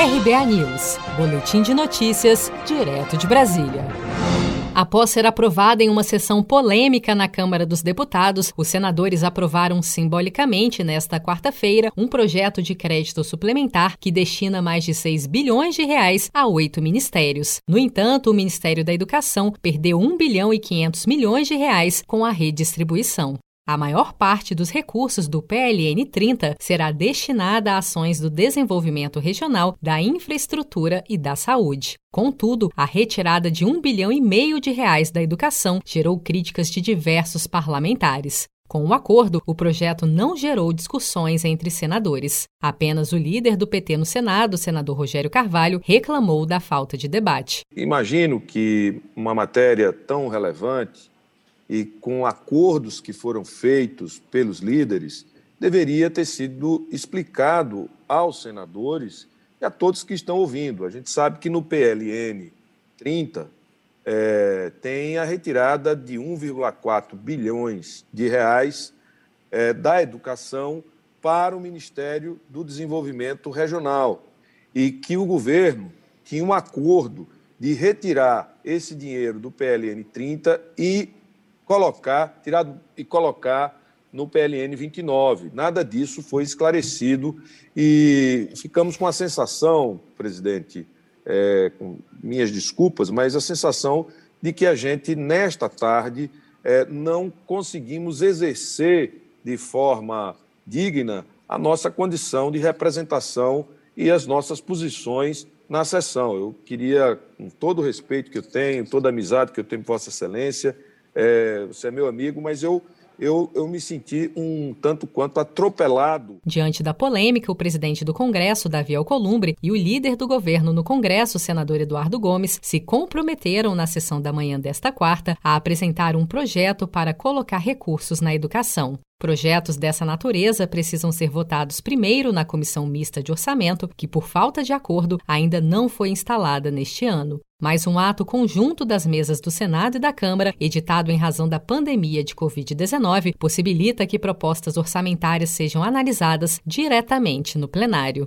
RBA News, Boletim de Notícias, direto de Brasília. Após ser aprovada em uma sessão polêmica na Câmara dos Deputados, os senadores aprovaram simbolicamente nesta quarta-feira um projeto de crédito suplementar que destina mais de 6 bilhões de reais a oito ministérios. No entanto, o Ministério da Educação perdeu 1 bilhão e 500 milhões de reais com a redistribuição. A maior parte dos recursos do PLN 30 será destinada a ações do desenvolvimento regional, da infraestrutura e da saúde. Contudo, a retirada de um bilhão e meio de reais da educação gerou críticas de diversos parlamentares. Com o acordo, o projeto não gerou discussões entre senadores. Apenas o líder do PT no Senado, senador Rogério Carvalho, reclamou da falta de debate. Imagino que uma matéria tão relevante e com acordos que foram feitos pelos líderes, deveria ter sido explicado aos senadores e a todos que estão ouvindo. A gente sabe que no PLN 30 é, tem a retirada de 1,4 bilhões de reais é, da educação para o Ministério do Desenvolvimento Regional e que o governo tinha um acordo de retirar esse dinheiro do PLN 30 e colocar, tirar e colocar no PLN 29. Nada disso foi esclarecido e ficamos com a sensação, presidente, é, com minhas desculpas, mas a sensação de que a gente, nesta tarde, é, não conseguimos exercer de forma digna a nossa condição de representação e as nossas posições na sessão. Eu queria, com todo o respeito que eu tenho, toda a amizade que eu tenho por Vossa Excelência, é, você é meu amigo, mas eu, eu, eu me senti um tanto quanto atropelado. Diante da polêmica, o presidente do Congresso, Davi Alcolumbre, e o líder do governo no Congresso, senador Eduardo Gomes, se comprometeram na sessão da manhã desta quarta a apresentar um projeto para colocar recursos na educação. Projetos dessa natureza precisam ser votados primeiro na Comissão Mista de Orçamento, que, por falta de acordo, ainda não foi instalada neste ano. Mais um ato conjunto das mesas do Senado e da Câmara, editado em razão da pandemia de Covid-19, possibilita que propostas orçamentárias sejam analisadas diretamente no plenário.